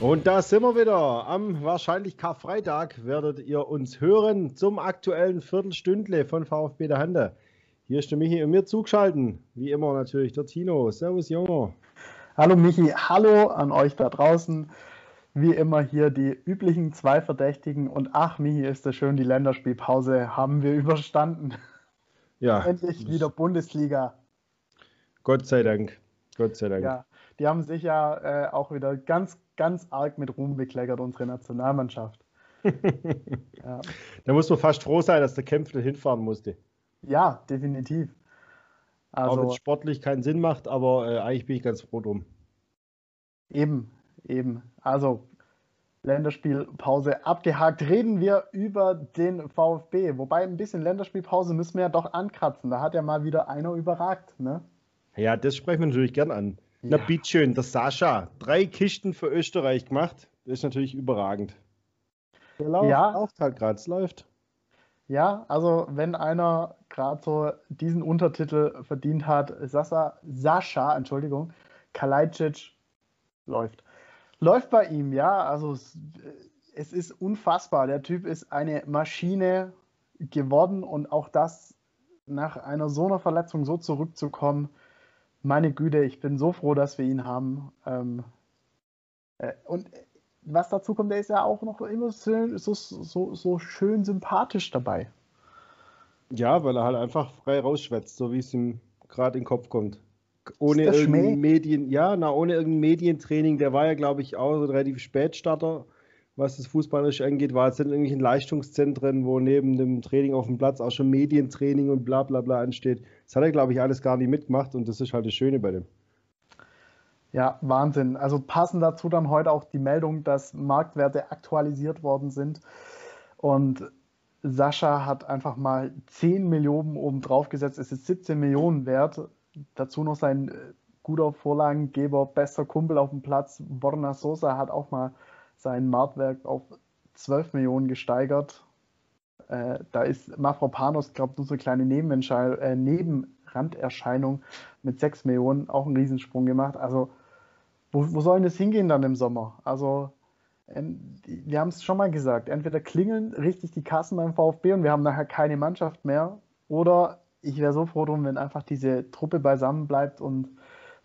Und da sind wir wieder. Am wahrscheinlich Karfreitag werdet ihr uns hören zum aktuellen Viertelstündle von VfB der Hande. Hier ist der Michi und mir zugeschalten. Wie immer natürlich der Tino. Servus, Junge. Hallo Michi, hallo an euch da draußen. Wie immer hier die üblichen zwei Verdächtigen. Und ach, Michi, ist das schön, die Länderspielpause haben wir überstanden. Ja. Endlich wieder Bundesliga. Gott sei Dank. Gott sei Dank. Ja, die haben sich ja äh, auch wieder ganz ganz arg mit Ruhm bekleckert, unsere Nationalmannschaft. ja. Da muss man fast froh sein, dass der Kämpfer hinfahren musste. Ja, definitiv. Also, Auch wenn es sportlich keinen Sinn macht, aber äh, eigentlich bin ich ganz froh drum. Eben, eben. Also Länderspielpause abgehakt. Reden wir über den VfB. Wobei ein bisschen Länderspielpause müssen wir ja doch ankratzen. Da hat ja mal wieder einer überragt. Ne? Ja, das sprechen wir natürlich gern an. Na, ja. bitteschön, der Sascha. Drei Kisten für Österreich gemacht. Das ist natürlich überragend. Der läuft, ja. läuft halt gerade, es läuft. Ja, also wenn einer gerade so diesen Untertitel verdient hat, Sasa, Sascha, Entschuldigung, Kalajdzic läuft. Läuft bei ihm, ja. Also es, es ist unfassbar. Der Typ ist eine Maschine geworden und auch das nach einer so einer Verletzung so zurückzukommen, meine Güte, ich bin so froh, dass wir ihn haben. Ähm, äh, und was dazu kommt, der ist ja auch noch immer so, so, so schön sympathisch dabei. Ja, weil er halt einfach frei rausschwätzt, so wie es ihm gerade in den Kopf kommt. Ohne irgendein Medien, ja, na, ohne irgendein Medientraining, der war ja, glaube ich, auch relativ Spätstarter was das Fußballerische angeht, war es in irgendwelchen Leistungszentren, wo neben dem Training auf dem Platz auch schon Medientraining und bla bla bla ansteht. Das hat er, glaube ich, alles gar nicht mitgemacht und das ist halt das Schöne bei dem. Ja, Wahnsinn. Also passend dazu dann heute auch die Meldung, dass Marktwerte aktualisiert worden sind und Sascha hat einfach mal 10 Millionen oben drauf gesetzt. Es ist 17 Millionen wert. Dazu noch sein äh, guter Vorlagengeber, bester Kumpel auf dem Platz, Borna Sosa, hat auch mal sein Marktwerk auf 12 Millionen gesteigert. Äh, da ist Mafropanos, glaube ich, nur so eine kleine äh, Nebenranderscheinung mit 6 Millionen auch einen Riesensprung gemacht. Also, wo, wo soll denn das hingehen dann im Sommer? Also, wir haben es schon mal gesagt, entweder klingeln richtig die Kassen beim VfB und wir haben nachher keine Mannschaft mehr, oder ich wäre so froh drum, wenn einfach diese Truppe beisammen bleibt und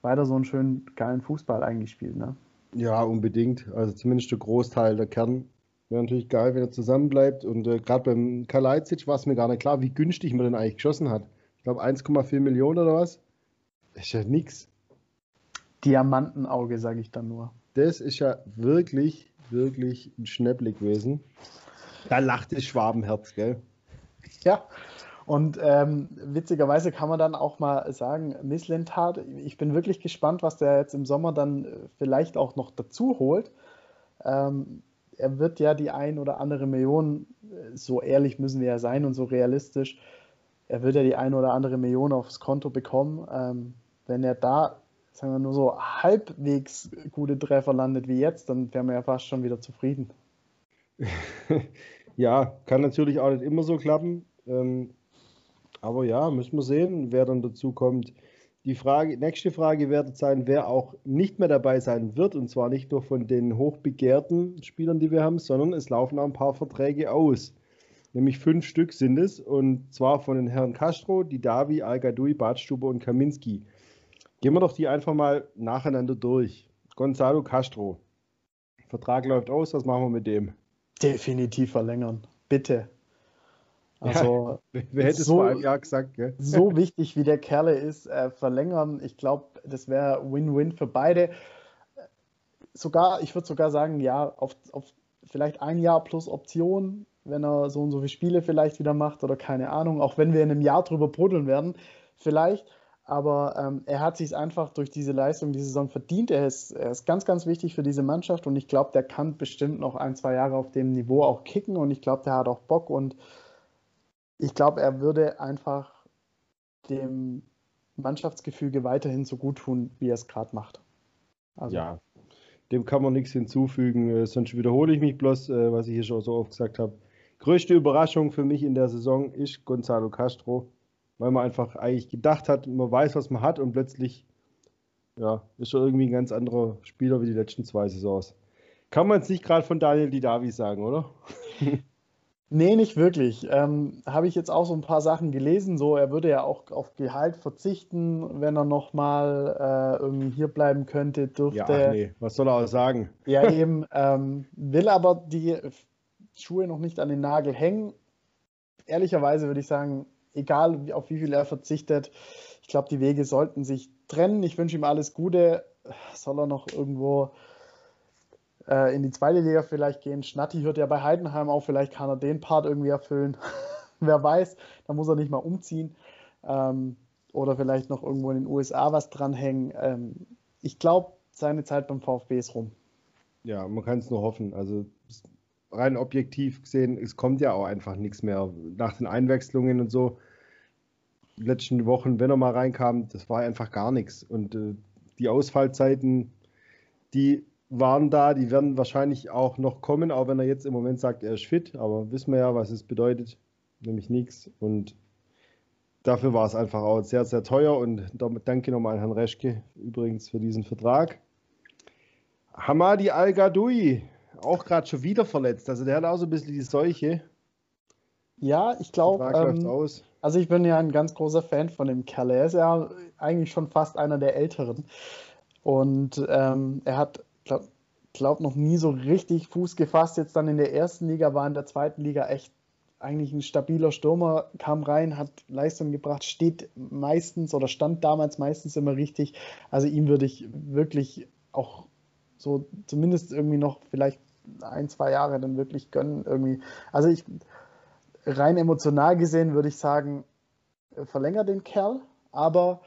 weiter so einen schönen, geilen Fußball eigentlich spielt. Ne? Ja, unbedingt. Also zumindest der Großteil der Kern wäre natürlich geil, wenn er zusammenbleibt. Und äh, gerade beim Kalajdzic war es mir gar nicht klar, wie günstig man den eigentlich geschossen hat. Ich glaube 1,4 Millionen oder was. Ist ja nix. Diamantenauge, sage ich dann nur. Das ist ja wirklich, wirklich ein Schnäppli gewesen. Da lacht das Schwabenherz, gell? Ja, und ähm, witzigerweise kann man dann auch mal sagen, Misslintat, ich bin wirklich gespannt, was der jetzt im Sommer dann äh, vielleicht auch noch dazu holt. Ähm, er wird ja die ein oder andere Million, äh, so ehrlich müssen wir ja sein und so realistisch, er wird ja die ein oder andere Million aufs Konto bekommen. Ähm, wenn er da, sagen wir nur so, halbwegs gute Treffer landet wie jetzt, dann wären wir ja fast schon wieder zufrieden. ja, kann natürlich auch nicht immer so klappen. Ähm, aber ja, müssen wir sehen, wer dann dazu kommt. Die Frage, nächste Frage wird sein, wer auch nicht mehr dabei sein wird. Und zwar nicht nur von den hochbegehrten Spielern, die wir haben, sondern es laufen auch ein paar Verträge aus. Nämlich fünf Stück sind es. Und zwar von den Herren Castro, Didavi, Al-Gadoui, Badstube und Kaminski. Gehen wir doch die einfach mal nacheinander durch. Gonzalo Castro. Vertrag läuft aus, was machen wir mit dem? Definitiv verlängern. Bitte. Also, ja, wer hätte so, es vor einem Jahr gesagt? Gell? So wichtig wie der Kerle ist, äh, verlängern. Ich glaube, das wäre Win-Win für beide. Sogar, ich würde sogar sagen, ja, auf, auf vielleicht ein Jahr plus Option, wenn er so und so viele Spiele vielleicht wieder macht oder keine Ahnung, auch wenn wir in einem Jahr drüber bruddeln werden, vielleicht. Aber ähm, er hat sich einfach durch diese Leistung die Saison verdient. Er ist, er ist ganz, ganz wichtig für diese Mannschaft und ich glaube, der kann bestimmt noch ein, zwei Jahre auf dem Niveau auch kicken und ich glaube, der hat auch Bock und ich glaube, er würde einfach dem Mannschaftsgefüge weiterhin so gut tun, wie er es gerade macht. Also. Ja, dem kann man nichts hinzufügen. Äh, sonst wiederhole ich mich bloß, äh, was ich hier schon so oft gesagt habe. Größte Überraschung für mich in der Saison ist Gonzalo Castro, weil man einfach eigentlich gedacht hat, man weiß, was man hat und plötzlich ja, ist er irgendwie ein ganz anderer Spieler wie die letzten zwei Saisons. Kann man es nicht gerade von Daniel Didavi sagen, oder? Nee, nicht wirklich. Ähm, Habe ich jetzt auch so ein paar Sachen gelesen. So, er würde ja auch auf Gehalt verzichten, wenn er nochmal äh, irgendwie hier bleiben könnte, dürfte. Ja, ach nee, was soll er auch sagen? Ja, eben. Ähm, will aber die Schuhe noch nicht an den Nagel hängen. Ehrlicherweise würde ich sagen, egal auf wie viel er verzichtet, ich glaube, die Wege sollten sich trennen. Ich wünsche ihm alles Gute. Soll er noch irgendwo äh, in die zweite Liga vielleicht gehen. Schnatti hört ja bei Heidenheim auf, vielleicht kann er den Part irgendwie erfüllen. Wer weiß, da muss er nicht mal umziehen. Ähm, oder vielleicht noch irgendwo in den USA was dranhängen. Ähm, ich glaube, seine Zeit beim VfB ist rum. Ja, man kann es nur hoffen. Also rein objektiv gesehen, es kommt ja auch einfach nichts mehr. Nach den Einwechslungen und so, die letzten Wochen, wenn er mal reinkam, das war einfach gar nichts. Und äh, die Ausfallzeiten, die waren da, die werden wahrscheinlich auch noch kommen, auch wenn er jetzt im Moment sagt, er ist fit, aber wissen wir ja, was es bedeutet, nämlich nichts. Und dafür war es einfach auch sehr, sehr teuer und danke nochmal an Herrn Reschke übrigens für diesen Vertrag. Hamadi Al-Gadoui, auch gerade schon wieder verletzt, also der hat auch so ein bisschen die Seuche. Ja, ich glaube, ähm, also ich bin ja ein ganz großer Fan von dem Kerl. Er ist ja eigentlich schon fast einer der Älteren. Und ähm, er hat glaube glaub noch nie so richtig Fuß gefasst. Jetzt dann in der ersten Liga war in der zweiten Liga echt eigentlich ein stabiler Stürmer, kam rein, hat Leistung gebracht, steht meistens oder stand damals meistens immer richtig. Also ihm würde ich wirklich auch so zumindest irgendwie noch vielleicht ein, zwei Jahre dann wirklich gönnen. Irgendwie. Also ich rein emotional gesehen würde ich sagen, verlängert den Kerl, aber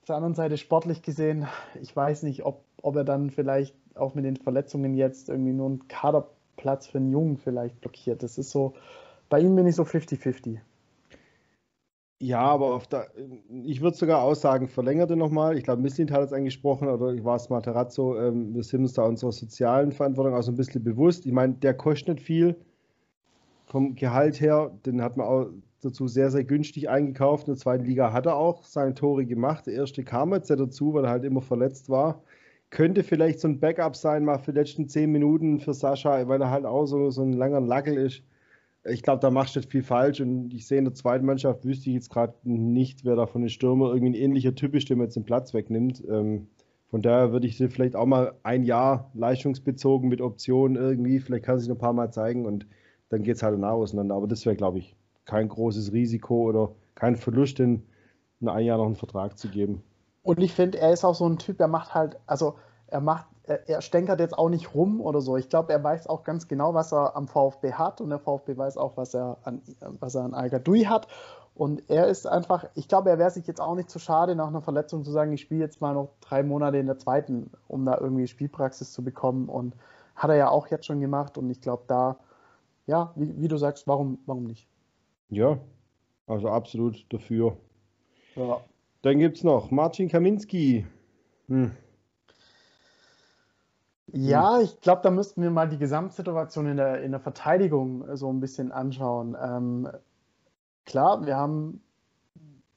auf der anderen Seite sportlich gesehen, ich weiß nicht, ob, ob er dann vielleicht auch mit den Verletzungen jetzt irgendwie nur einen Kaderplatz für einen Jungen vielleicht blockiert. Das ist so, bei ihm bin ich so 50-50. Ja, aber der, ich würde sogar aussagen, verlängerte nochmal. Ich glaube, Misslint hat es angesprochen, oder war es Materazzo. Ähm, wir sind uns da unserer sozialen Verantwortung auch so ein bisschen bewusst. Ich meine, der kostet nicht viel vom Gehalt her. Den hat man auch dazu sehr, sehr günstig eingekauft. In der zweiten Liga hat er auch seine Tore gemacht. Der erste kam jetzt ja dazu, weil er halt immer verletzt war könnte vielleicht so ein Backup sein, mal für die letzten zehn Minuten für Sascha, weil er halt auch so, so ein langer Lackel ist. Ich glaube, da machst du jetzt viel falsch und ich sehe in der zweiten Mannschaft, wüsste ich jetzt gerade nicht, wer da von den Stürmer irgendwie ein ähnlicher Typ ist, der mir jetzt den Platz wegnimmt. Ähm, von daher würde ich dir vielleicht auch mal ein Jahr leistungsbezogen mit Optionen irgendwie, vielleicht kann sich noch ein paar Mal zeigen und dann geht es halt danach auseinander. Aber das wäre, glaube ich, kein großes Risiko oder kein Verlust, in ein Jahr noch einen Vertrag zu geben. Und ich finde, er ist auch so ein Typ, der macht halt, also er macht, er, er stänkert jetzt auch nicht rum oder so. Ich glaube, er weiß auch ganz genau, was er am VfB hat und der VfB weiß auch, was er an, was er an al hat. Und er ist einfach, ich glaube, er wäre sich jetzt auch nicht zu schade, nach einer Verletzung zu sagen, ich spiele jetzt mal noch drei Monate in der zweiten, um da irgendwie Spielpraxis zu bekommen. Und hat er ja auch jetzt schon gemacht. Und ich glaube, da, ja, wie, wie, du sagst, warum, warum nicht? Ja, also absolut dafür. Ja. Dann gibt es noch Marcin Kaminski. Hm. Ja, ich glaube, da müssten wir mal die Gesamtsituation in der, in der Verteidigung so ein bisschen anschauen. Ähm, klar, wir haben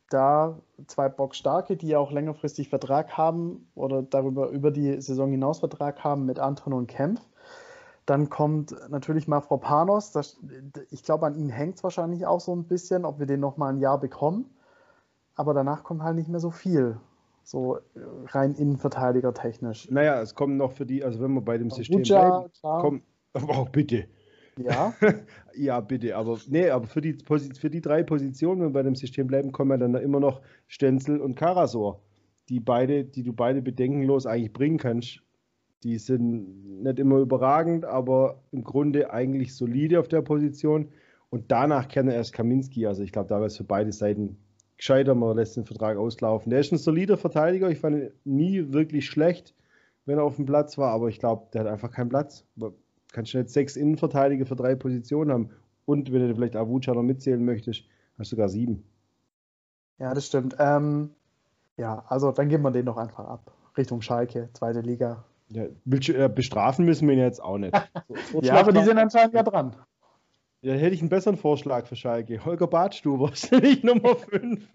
da zwei Bockstarke, die auch längerfristig Vertrag haben oder darüber über die Saison hinaus Vertrag haben mit Anton und Kempf. Dann kommt natürlich mal Frau Panos. Das, ich glaube, an ihn hängt es wahrscheinlich auch so ein bisschen, ob wir den noch mal ein Jahr bekommen aber danach kommt halt nicht mehr so viel. So rein Innenverteidiger technisch. Naja, es kommen noch für die, also wenn wir bei dem System Uja, bleiben, kommen, aber auch bitte. Ja. ja, bitte. Aber nee, aber für die, für die drei Positionen, wenn wir bei dem System bleiben, kommen ja dann immer noch Stenzel und Karasor, die beide, die du beide bedenkenlos eigentlich bringen kannst. Die sind nicht immer überragend, aber im Grunde eigentlich solide auf der Position. Und danach kenne erst Kaminski. Also ich glaube, da wäre es für beide Seiten gescheiter, man lässt den Vertrag auslaufen. Der ist ein solider Verteidiger, ich fand ihn nie wirklich schlecht, wenn er auf dem Platz war, aber ich glaube, der hat einfach keinen Platz. Kannst du jetzt sechs Innenverteidiger für drei Positionen haben und wenn du vielleicht Avucha noch mitzählen möchtest, hast du sogar sieben. Ja, das stimmt. Ähm, ja, also dann geben wir den doch einfach ab. Richtung Schalke, zweite Liga. Ja, äh, bestrafen müssen wir ihn jetzt auch nicht. So, ja, aber die sind anscheinend ja dran. Ja, hätte ich einen besseren Vorschlag für Schalke. Holger Badstuber ist nicht Nummer 5.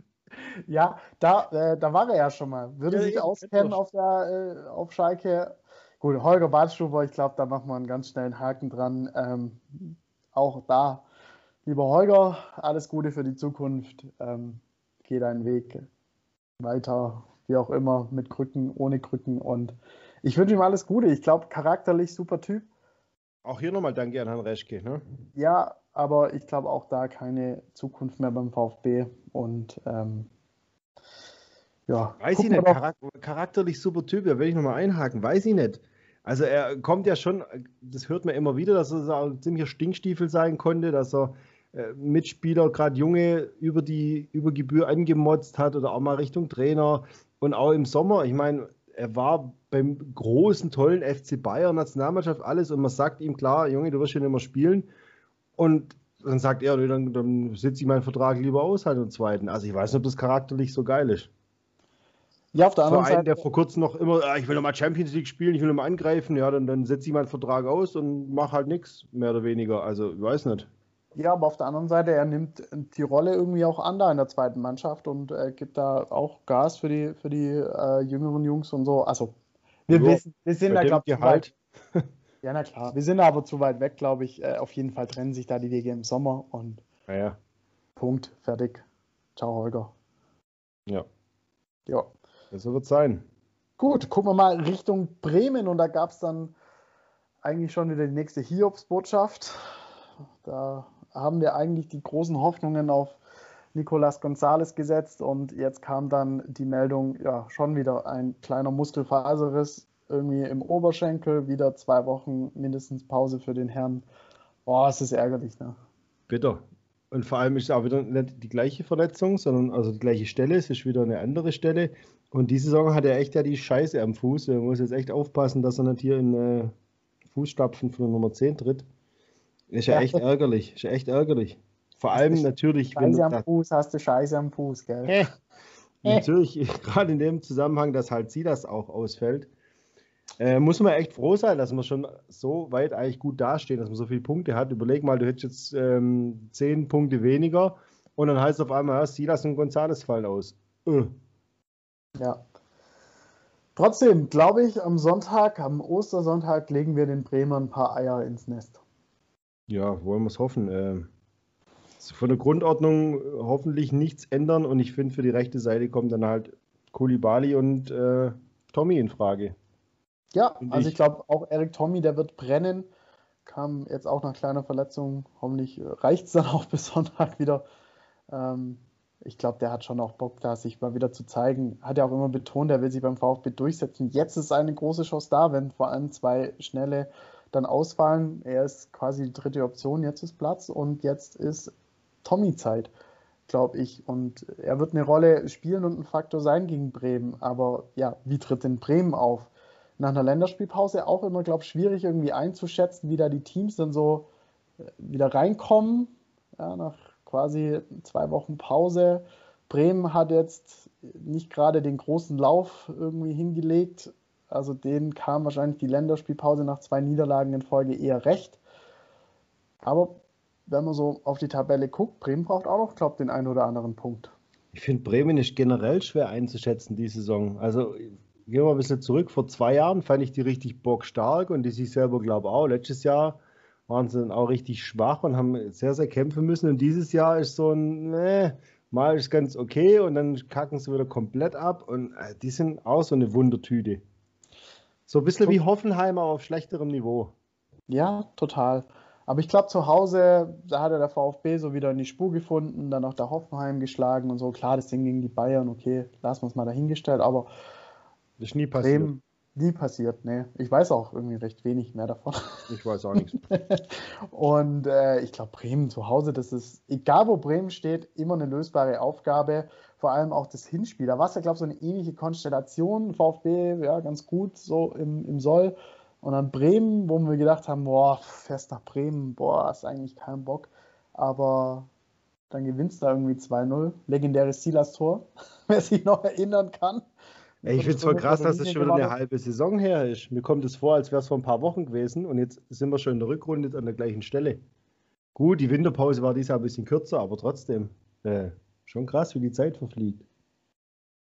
Ja, da, äh, da war er ja schon mal. Würde ja, sich auskennen auf, der, äh, auf Schalke. Gut, Holger Badstuber, ich glaube, da machen wir einen ganz schnellen Haken dran. Ähm, auch da, lieber Holger, alles Gute für die Zukunft. Ähm, geh deinen Weg weiter, wie auch immer, mit Krücken, ohne Krücken. Und ich wünsche ihm alles Gute. Ich glaube, charakterlich super Typ. Auch hier nochmal Danke an Herrn Reschke. Ne? Ja, aber ich glaube auch da keine Zukunft mehr beim VfB. Und ähm, ja. Weiß ich nicht, charak charakterlich super Typ, da will ich nochmal einhaken, weiß ich nicht. Also er kommt ja schon, das hört man immer wieder, dass er ein ziemlicher Stinkstiefel sein konnte, dass er äh, Mitspieler, gerade Junge, über die über Gebühr angemotzt hat oder auch mal Richtung Trainer. Und auch im Sommer, ich meine, er war beim großen, tollen FC Bayern, Nationalmannschaft, alles und man sagt ihm, klar, Junge, du wirst hier nicht mehr spielen. Und dann sagt er, dann, dann sitze ich meinen Vertrag lieber aus halt im zweiten. Also ich weiß nicht, ob das charakterlich so geil ist. Ja, auf der anderen Seite. der vor kurzem noch immer, ah, ich will nochmal Champions League spielen, ich will nochmal angreifen, ja, dann, dann setze ich meinen Vertrag aus und mache halt nichts, mehr oder weniger. Also, ich weiß nicht. Ja, aber auf der anderen Seite, er nimmt die Rolle irgendwie auch an da in der zweiten Mannschaft und äh, gibt da auch Gas für die, für die äh, jüngeren Jungs und so. Also, wir, wissen, wir sind da, glaube ich, halt. Ja, na klar. Wir sind aber zu weit weg, glaube ich. Äh, auf jeden Fall trennen sich da die Wege im Sommer und ja, ja. Punkt, fertig. Ciao, Holger. Ja. Ja. So wird sein. Gut, gucken wir mal Richtung Bremen und da gab es dann eigentlich schon wieder die nächste Hiobs-Botschaft. Da haben wir eigentlich die großen Hoffnungen auf Nicolas Gonzalez gesetzt und jetzt kam dann die Meldung, ja, schon wieder ein kleiner Muskelfaserriss irgendwie im Oberschenkel, wieder zwei Wochen mindestens Pause für den Herrn. Boah, es ist ärgerlich, ne? Bitter. Und vor allem ist es auch wieder nicht die gleiche Verletzung, sondern also die gleiche Stelle, es ist wieder eine andere Stelle. Und diese Saison hat er echt ja die Scheiße am Fuß. Er muss jetzt echt aufpassen, dass er nicht hier in äh, Fußstapfen von der Nummer 10 tritt. Ist ja, ja echt ärgerlich. Ist ja echt ärgerlich. Vor allem natürlich, Scheiße wenn du. am Fuß hast du Scheiße am Fuß, gell? natürlich, gerade in dem Zusammenhang, dass halt sie das auch ausfällt, äh, muss man echt froh sein, dass man schon so weit eigentlich gut dasteht, dass man so viele Punkte hat. Überleg mal, du hättest jetzt ähm, zehn Punkte weniger und dann heißt es auf einmal, ja, Silas und Gonzales fallen aus. Öh. Ja. Trotzdem glaube ich, am Sonntag, am Ostersonntag, legen wir den Bremern ein paar Eier ins Nest. Ja, wollen wir es hoffen. Äh, von der Grundordnung hoffentlich nichts ändern und ich finde, für die rechte Seite kommen dann halt Kulibali und äh, Tommy in Frage. Ja, also ich, ich glaube auch Eric Tommy, der wird brennen. Kam jetzt auch nach kleiner Verletzung. Hoffentlich reicht es dann auch bis Sonntag wieder. Ähm, ich glaube, der hat schon auch Bock, da sich mal wieder zu zeigen. Hat er auch immer betont, er will sich beim VfB durchsetzen. Jetzt ist eine große Chance da, wenn vor allem zwei schnelle dann ausfallen. Er ist quasi die dritte Option, jetzt ist Platz und jetzt ist Tommy Zeit, glaube ich. Und er wird eine Rolle spielen und ein Faktor sein gegen Bremen. Aber ja, wie tritt denn Bremen auf? Nach einer Länderspielpause auch immer, glaube ich, schwierig irgendwie einzuschätzen, wie da die Teams dann so äh, wieder reinkommen. Ja, nach quasi zwei Wochen Pause. Bremen hat jetzt nicht gerade den großen Lauf irgendwie hingelegt. Also denen kam wahrscheinlich die Länderspielpause nach zwei Niederlagen in Folge eher recht. Aber wenn man so auf die Tabelle guckt, Bremen braucht auch noch, glaube ich, den einen oder anderen Punkt. Ich finde, Bremen ist generell schwer einzuschätzen, die Saison. Also gehen wir mal ein bisschen zurück. Vor zwei Jahren fand ich die richtig bockstark und die sich selber, glaube auch. Letztes Jahr waren sie dann auch richtig schwach und haben sehr, sehr kämpfen müssen. Und dieses Jahr ist so ein, ne, mal ist ganz okay und dann kacken sie wieder komplett ab. Und äh, die sind auch so eine Wundertüte. So ein bisschen wie Hoffenheimer auf schlechterem Niveau. Ja, total. Aber ich glaube, zu Hause, da hat er der VfB so wieder in die Spur gefunden, dann auch der Hoffenheim geschlagen und so. Klar, das Ding gegen die Bayern, okay, lassen wir es mal dahingestellt, aber. Das ist nie passiert. Bremen, Nie passiert, ne. Ich weiß auch irgendwie recht wenig mehr davon. Ich weiß auch nichts. und äh, ich glaube, Bremen zu Hause, das ist, egal wo Bremen steht, immer eine lösbare Aufgabe. Vor allem auch das Hinspiel. Da war es ja, glaube ich, so eine ähnliche Konstellation. VfB, ja, ganz gut so im, im Soll. Und dann Bremen, wo wir gedacht haben, boah, fährst nach Bremen, boah, ist eigentlich kein Bock. Aber dann gewinnst du da irgendwie 2-0. Legendäres Silas-Tor, wer sich noch erinnern kann. Ey, ich finde es voll krass, dass es schon wieder eine halbe Saison her ist. Mir kommt es vor, als wäre es vor ein paar Wochen gewesen und jetzt sind wir schon in der Rückrunde an der gleichen Stelle. Gut, die Winterpause war dieses Jahr ein bisschen kürzer, aber trotzdem äh, schon krass, wie die Zeit verfliegt.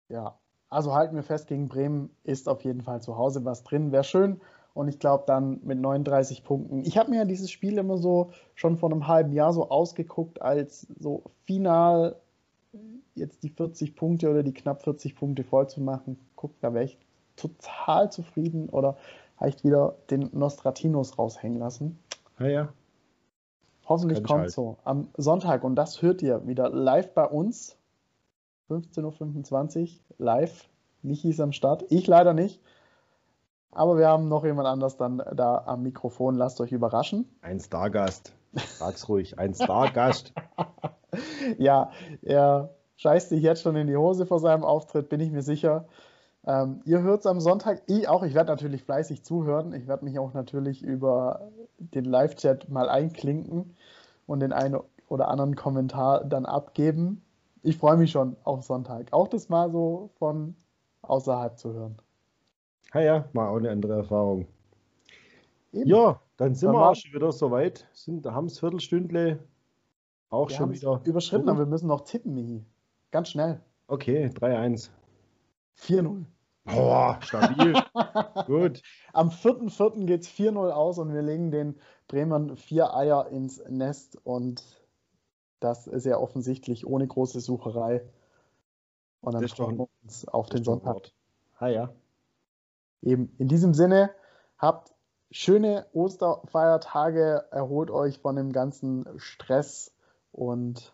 Ja, also halten wir fest, gegen Bremen ist auf jeden Fall zu Hause was drin. Wäre schön. Und ich glaube dann mit 39 Punkten. Ich habe mir ja dieses Spiel immer so schon vor einem halben Jahr so ausgeguckt als so final jetzt die 40 Punkte oder die knapp 40 Punkte voll zu machen. Guck, da wäre ich total zufrieden oder vielleicht wieder den Nostratinos raushängen lassen. Ja, ja. Hoffentlich kommt halt. so am Sonntag und das hört ihr wieder live bei uns. 15.25 Uhr live. Michi ist am Start. Ich leider nicht. Aber wir haben noch jemand anders dann da am Mikrofon. Lasst euch überraschen. Ein Stargast. Sag's ruhig. Ein Stargast. ja, er scheißt sich jetzt schon in die Hose vor seinem Auftritt, bin ich mir sicher. Ähm, ihr hört es am Sonntag. Ich auch. Ich werde natürlich fleißig zuhören. Ich werde mich auch natürlich über den Live-Chat mal einklinken und den einen oder anderen Kommentar dann abgeben. Ich freue mich schon auf Sonntag. Auch das mal so von außerhalb zu hören. Ja, ja, mal auch eine andere Erfahrung. Eben. Ja, dann sind dann wir auch schon wieder soweit. Sind, haben es Viertelstündle auch wir schon wieder. Überschritten, aber wir müssen noch tippen, Michi. Ganz schnell. Okay, 3-1. 4-0. Boah, stabil. Gut. Am 4.4. geht es 4-0 aus und wir legen den Bremern vier Eier ins Nest und das ist ja offensichtlich ohne große Sucherei. Und dann freuen wir uns auf den Sonntag. Ah ja. Eben in diesem Sinne, habt schöne Osterfeiertage, erholt euch von dem ganzen Stress und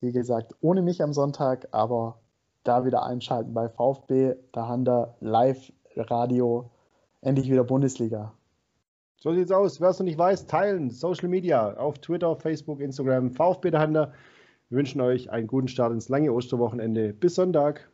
wie gesagt, ohne mich am Sonntag, aber da wieder einschalten bei VfB, da haben Live-Radio, endlich wieder Bundesliga. So sieht's aus. Wer es noch nicht weiß, teilen, Social Media, auf Twitter, Facebook, Instagram, VfB der Hander. Wir wünschen euch einen guten Start ins lange Osterwochenende. Bis Sonntag.